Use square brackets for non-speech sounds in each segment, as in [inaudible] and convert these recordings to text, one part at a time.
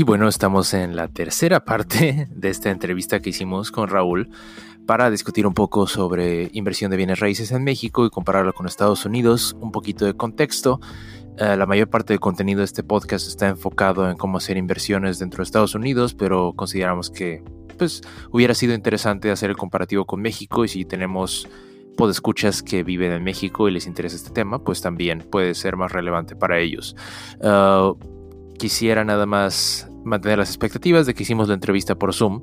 Y bueno, estamos en la tercera parte [laughs] de esta entrevista que hicimos con Raúl para discutir un poco sobre inversión de bienes raíces en México y compararlo con Estados Unidos, un poquito de contexto. Eh, la mayor parte del contenido de este podcast está enfocado en cómo hacer inversiones dentro de Estados Unidos, pero consideramos que pues, hubiera sido interesante hacer el comparativo con México y si tenemos podescuchas que viven en México y les interesa este tema, pues también puede ser más relevante para ellos. Uh, quisiera nada más mantener las expectativas de que hicimos la entrevista por Zoom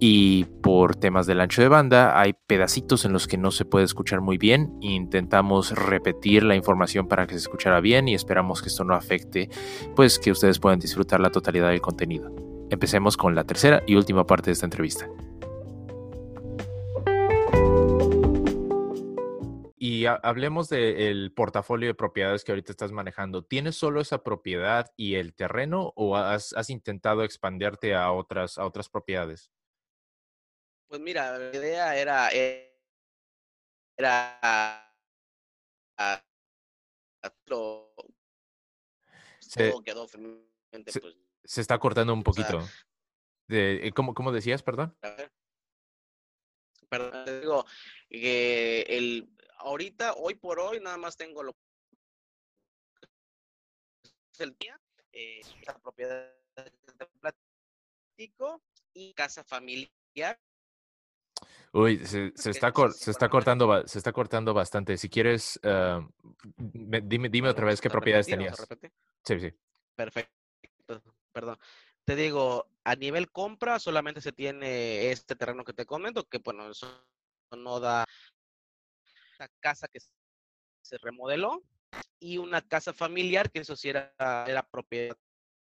y por temas del ancho de banda hay pedacitos en los que no se puede escuchar muy bien. Intentamos repetir la información para que se escuchara bien y esperamos que esto no afecte, pues que ustedes puedan disfrutar la totalidad del contenido. Empecemos con la tercera y última parte de esta entrevista. Y hablemos del portafolio de propiedades que ahorita estás manejando. ¿Tienes solo esa propiedad y el terreno o has, intentado expanderte a otras, a otras propiedades? Pues mira, la idea era, era se, pues, se, está cortando un poquito. Eh, ¿cómo, ¿Cómo decías, perdón? Perdón, digo que el, ahorita, hoy por hoy, nada más tengo lo el día, eh, la propiedad de platico y casa familiar. Uy, se, se está, se, está cortando, se está cortando bastante. Si quieres, uh, dime, dime otra vez qué propiedades tenías. Sí, sí. Perfecto. Perdón. Te digo, a nivel compra solamente se tiene este terreno que te comento, que bueno, eso no da casa que se remodeló y una casa familiar, que eso sí era, era propiedad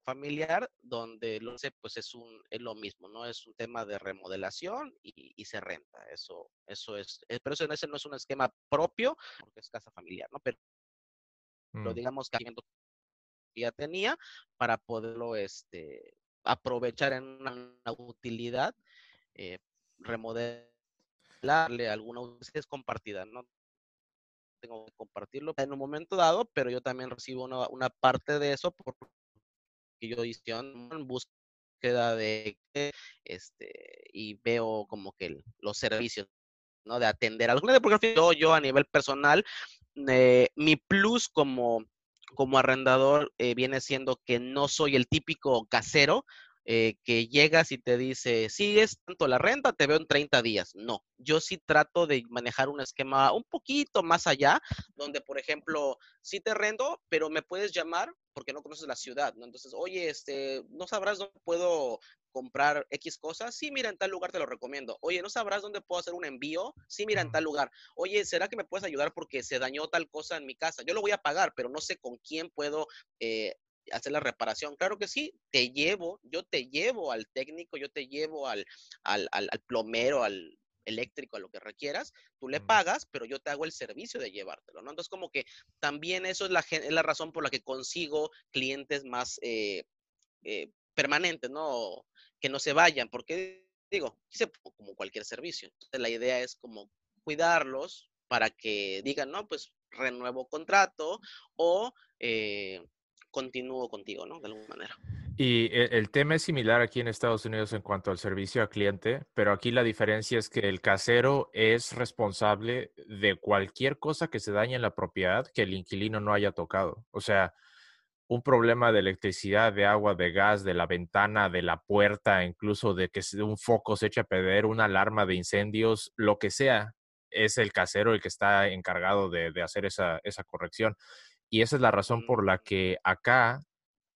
familiar, donde lo sé, pues es un es lo mismo, ¿no? Es un tema de remodelación y, se renta. Eso, eso es, eh, pero eso ese no es un esquema propio, porque es casa familiar, ¿no? Pero lo mm. digamos que ya tenía para poderlo este aprovechar en una, utilidad, eh, remodelarle alguna es compartida, ¿no? Tengo que compartirlo en un momento dado, pero yo también recibo una, parte de eso porque yo hice en búsqueda de este y veo como que los servicios ¿no? de atender a los clientes, porque yo, yo a nivel personal, eh, mi plus como, como arrendador eh, viene siendo que no soy el típico casero eh, que llegas y te dice, sí, es tanto la renta, te veo en 30 días. No, yo sí trato de manejar un esquema un poquito más allá, donde, por ejemplo, sí te rento, pero me puedes llamar porque no conoces la ciudad, ¿no? Entonces, oye, este, ¿no sabrás dónde puedo comprar X cosas? Sí, mira, en tal lugar te lo recomiendo. Oye, ¿no sabrás dónde puedo hacer un envío? Sí, mira, en tal lugar. Oye, ¿será que me puedes ayudar porque se dañó tal cosa en mi casa? Yo lo voy a pagar, pero no sé con quién puedo eh, hacer la reparación. Claro que sí, te llevo, yo te llevo al técnico, yo te llevo al, al, al, plomero, al eléctrico, a lo que requieras, tú le pagas, pero yo te hago el servicio de llevártelo, ¿no? Entonces, como que también eso es la, es la razón por la que consigo clientes más eh, eh, permanentes, ¿no? Que no se vayan, porque digo, como cualquier servicio. Entonces, la idea es como cuidarlos para que digan, no, pues renuevo contrato o eh, continúo contigo, ¿no? De alguna manera. Y e, el, tema es similar aquí en Estados Unidos en cuanto al servicio al cliente, pero aquí la diferencia es que el casero es responsable de cualquier cosa que se dañe en la propiedad que el inquilino no haya tocado. O sea, un problema de electricidad, de agua, de gas, de la ventana, de la puerta, incluso de que un foco se eche a perder, una alarma de incendios, lo que sea, es el casero el que está encargado de, hacer esa corrección. Y esa es la razón por la que acá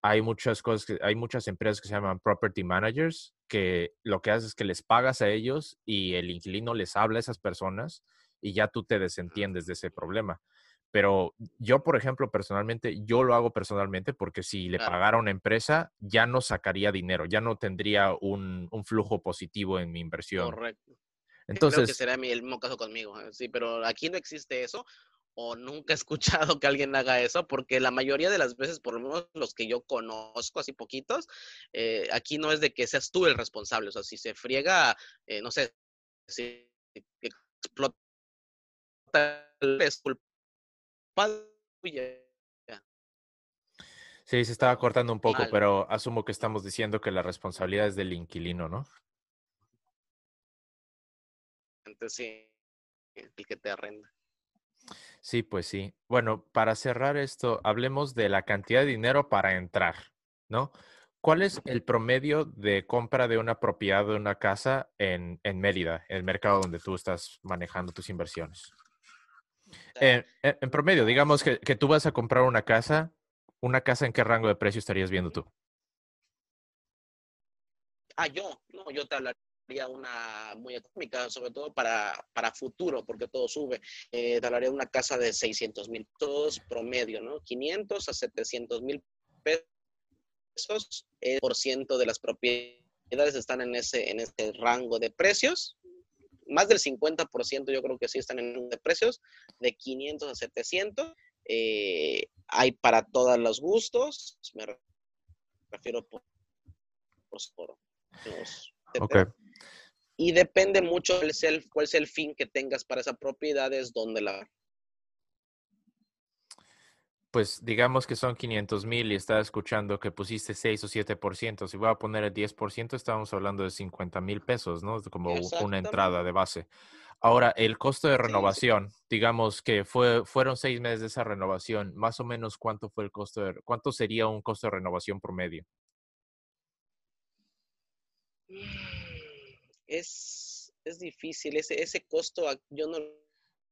hay muchas cosas, hay muchas empresas que se llaman property managers, que lo que haces es que les pagas a ellos y el inquilino les habla a esas personas y ya tú te desentiendes de ese problema. Pero yo, por ejemplo, personalmente, yo lo hago personalmente porque si le pagara a una empresa, ya no sacaría dinero, ya no tendría un, flujo positivo en mi inversión. Correcto. Entonces, Creo que será el mismo caso conmigo. ¿eh? Sí, pero aquí no existe eso o nunca he escuchado que alguien haga eso, porque la mayoría de las veces, por lo menos los que yo conozco, así poquitos, eh, aquí no es de que seas tú el responsable, o sea, si se friega, eh, no sé, si explota, es culpa Sí, se estaba cortando un poco, pero asumo que estamos diciendo que la responsabilidad es del inquilino, ¿no? Entonces sí, el que te arrenda. Sí, pues sí. Bueno, para cerrar esto, hablemos de la cantidad de dinero para entrar, ¿no? ¿Cuál es el promedio de compra de una propiedad de una casa en, en Mérida, el mercado donde tú estás manejando tus inversiones? En, promedio, digamos que, que, tú vas a comprar una casa, ¿una casa en qué rango de precio estarías viendo tú? Ah, yo, no, yo te hablaría una muy económica, sobre todo para, para futuro, porque todo sube. Eh, de una casa de 600 mil, todos promedio, ¿no? 500 a 700 mil pesos esos el por ciento de las propiedades están en ese, en ese rango de precios. Más del 50% yo creo que sí están en de precios, de 500 a 700. Eh, hay para todos los gustos, me refiero por, por, Y depende mucho cuál es, el, cuál es el fin que tengas para esa propiedad, es donde la pues digamos que son 500 mil y está escuchando que pusiste 6 o 7%, si voy a poner el 10%, estamos hablando de 50 mil pesos, ¿no? Como una entrada de base. Ahora, el costo de renovación, digamos que fue, fueron seis meses de esa renovación, más o menos cuánto fue el costo de, cuánto sería un costo de renovación promedio. Es, es difícil, ese, ese costo yo no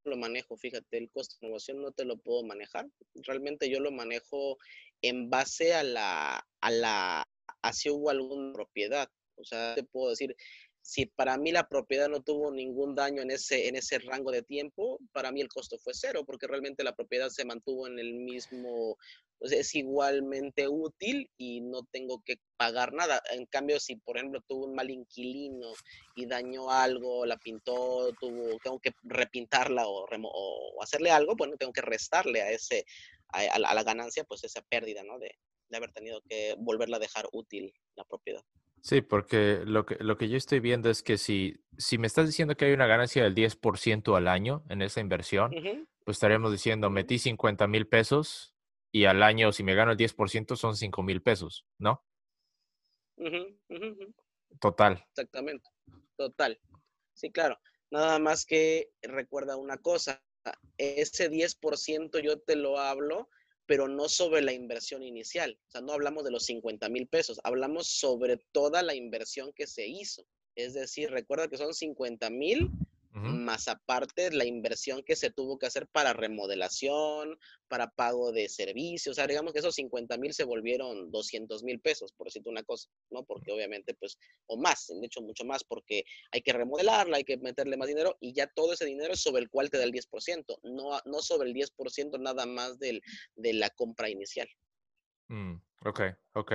lo manejo, fíjate, el costo de innovación no te lo puedo manejar. Realmente yo lo manejo en base a la, a la, si hubo alguna propiedad. O sea, te puedo decir, si para mí la propiedad no tuvo ningún daño en ese, en ese rango de tiempo, para mí el costo fue cero, porque realmente la propiedad se mantuvo en el mismo, es igualmente útil y no tengo que pagar nada. En cambio, si por ejemplo tuvo un mal inquilino y dañó algo, la pintó, tuvo, tengo que repintarla o, o hacerle algo, bueno, tengo que restarle a ese, a, la ganancia, pues esa pérdida, ¿no? De, de haber tenido que volverla a dejar útil la propiedad. Sí, porque lo que, lo que yo estoy viendo es que si, si me estás diciendo que hay una ganancia del 10% al año en esa inversión, pues estaríamos diciendo, metí 50 mil pesos y al año, si me gano el 10%, son 5 mil pesos, ¿no? Total. Exactamente, total. Sí, claro. Nada más que recuerda una cosa, ese 10% yo te lo hablo pero no sobre la inversión inicial. O sea, no hablamos de los 50 mil pesos, hablamos sobre toda la inversión que se hizo. Es decir, recuerda que son 50 mil más aparte la inversión que se tuvo que hacer para remodelación, para pago de servicios, o sea, digamos que esos 50 mil se volvieron 200 mil pesos, por decirte una cosa, ¿no? Porque obviamente, pues, o más, de hecho, mucho más, porque hay que remodelarla, hay que meterle más dinero y ya todo ese dinero es sobre el cual te da el 10%, no, no sobre el 10% nada más del, de la compra inicial. Mm, ok, ok.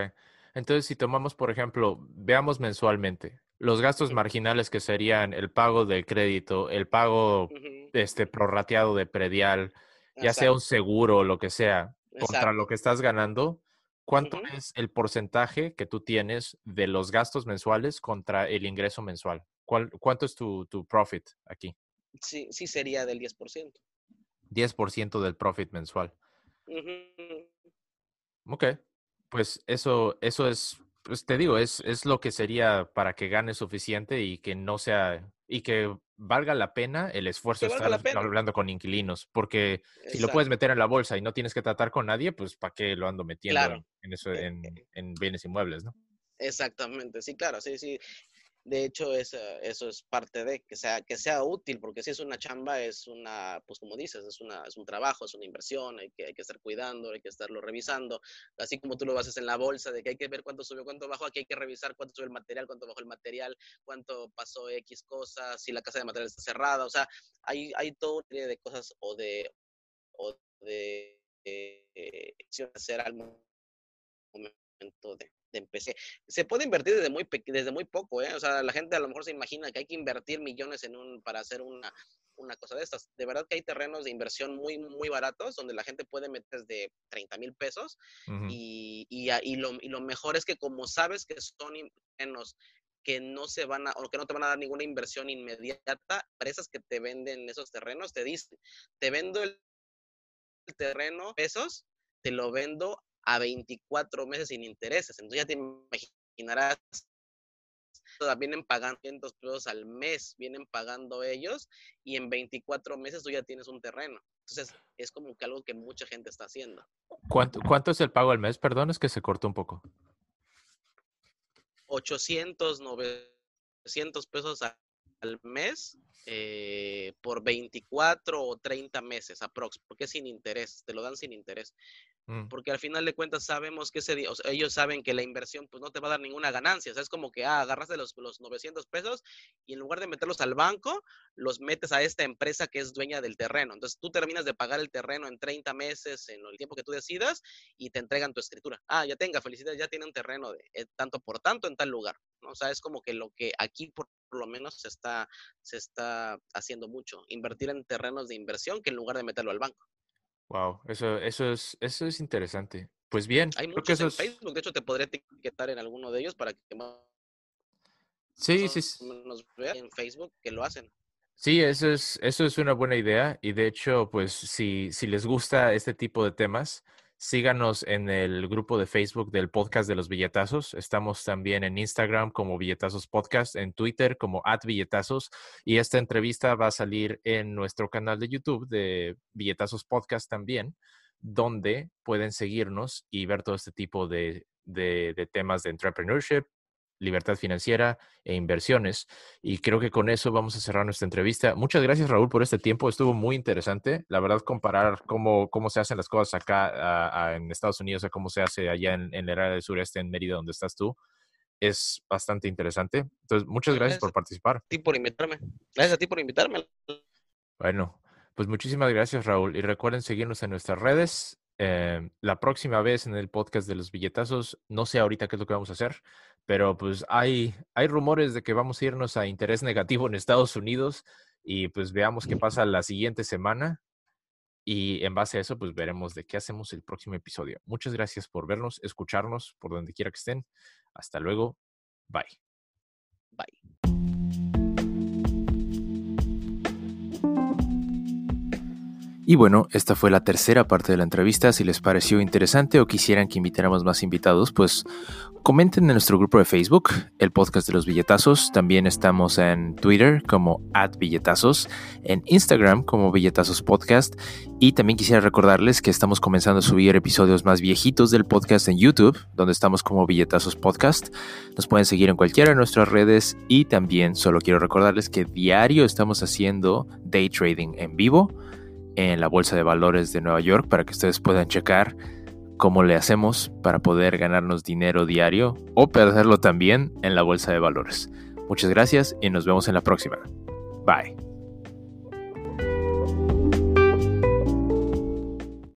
Entonces, si tomamos, por ejemplo, veamos mensualmente, los gastos marginales que serían el pago del crédito, el pago este prorrateado de predial, ya sea un seguro o lo que sea, contra lo que estás ganando, ¿cuánto es el porcentaje que tú tienes de los gastos mensuales contra el ingreso mensual? ¿Cuánto es tu, tu profit aquí? Sí, sí sería del 10%. 10% del profit mensual. Ok, pues eso, eso es pues te digo, es, es lo que sería para que gane suficiente y que no sea, y que valga la pena el esfuerzo de estar hablando con inquilinos, porque si lo puedes meter en la bolsa y no tienes que tratar con nadie, pues ¿para qué lo ando metiendo en, eso, e, en, e en, bienes inmuebles, no? Exactamente, sí, claro, sí, sí. De hecho, eso es parte de que sea, que sea útil, porque si es una chamba, es una, pues como dices, es, una, es un trabajo, es una inversión, hay que, hay que estar cuidando, hay que estarlo revisando, así como tú lo haces en la bolsa, de que hay que ver cuánto subió, cuánto bajó, aquí hay que revisar cuánto subió el material, cuánto bajó el material, cuánto pasó X cosas, si la casa de material está cerrada, o sea, hay, hay todo una serie de cosas o de, o de eh, hacer de empecé. Se puede invertir desde muy, desde muy poco, ¿eh? O sea, la gente a lo mejor se imagina que hay que invertir millones en un, para hacer una, una cosa de estas. De verdad que hay terrenos de inversión muy, muy baratos donde la gente puede meter desde 30 mil pesos y, y, y, lo, y lo mejor es que como sabes que son terrenos que no se van a, o que no te van a dar ninguna inversión inmediata, empresas que te venden esos terrenos te dicen, te vendo el terreno pesos, te lo vendo a 24 meses sin intereses. Entonces ya te imaginarás, vienen pagando 500 pesos al mes, vienen pagando ellos y en 24 meses tú ya tienes un terreno. Entonces es como que algo que mucha gente está haciendo. ¿Cuánto, cuánto es el pago al mes? Perdón, es que se cortó un poco. 800, 900 pesos al mes eh, por 24 o 30 meses aprox, porque es sin interés, te lo dan sin interés. Mm. Porque al final de cuentas sabemos que ese ellos saben que la inversión pues no te va a dar ninguna ganancia. O sea, es como que ah, agarras de los, los 900 pesos y en lugar de meterlos al banco, los metes a esta empresa que es dueña del terreno. Entonces tú terminas de pagar el terreno en 30 meses, en el tiempo que tú decidas, y te entregan tu escritura. Ah, ya tenga, felicidades, ya tiene un terreno de eh, tanto por tanto en tal lugar. O sea, es como que lo que aquí por, lo menos se está, se está haciendo mucho, invertir en terrenos de inversión que en lugar de meterlo al banco. Wow, eso, eso es, eso es interesante. Pues bien, hay muchos en Facebook, de hecho te podría etiquetar en alguno de ellos para que sí, sí, nos vean en Facebook que lo hacen. Sí, eso es, eso es una buena idea y de hecho, pues si, si les gusta este tipo de temas, Síganos en el grupo de Facebook del podcast de los billetazos. Estamos también en Instagram como Billetazos Podcast, en Twitter como at billetazos. Y esta entrevista va a salir en nuestro canal de YouTube de Billetazos Podcast también, donde pueden seguirnos y ver todo este tipo de, de temas de entrepreneurship, libertad financiera e inversiones. Y creo que con eso vamos a cerrar nuestra entrevista. Muchas gracias, Raúl, por este tiempo. Estuvo muy interesante. La verdad, comparar cómo, cómo se hacen las cosas acá en Estados Unidos a cómo se hace allá en, en el área del sureste, en Mérida, donde estás tú, es bastante interesante. Entonces, muchas gracias, por participar. A ti por invitarme. Gracias a ti por invitarme. Bueno, pues muchísimas gracias, Raúl. Y recuerden seguirnos en nuestras redes. Eh, la próxima vez en el podcast de los billetazos, no sé ahorita qué es lo que vamos a hacer, pero pues hay, hay rumores de que vamos a irnos a interés negativo en Estados Unidos y pues veamos qué pasa la siguiente semana y en base a eso pues veremos de qué hacemos el próximo episodio. Muchas gracias por vernos, escucharnos por donde quiera que estén. Hasta luego. Bye. Bye. Y bueno, esta fue la tercera parte de la entrevista. Si les pareció interesante o quisieran que invitáramos más invitados, pues comenten en nuestro grupo de Facebook, el podcast de los billetazos. También estamos en Twitter como billetazos, en Instagram como billetazos podcast. Y también quisiera recordarles que estamos comenzando a subir episodios más viejitos del podcast en YouTube, donde estamos como billetazos podcast. Nos pueden seguir en cualquiera de nuestras redes y también solo quiero recordarles que diario estamos haciendo day trading en vivo en la Bolsa de Valores de Nueva York para que ustedes puedan checar cómo le hacemos para poder ganarnos dinero diario o perderlo también en la Bolsa de Valores. Muchas gracias y nos vemos en la próxima. Bye.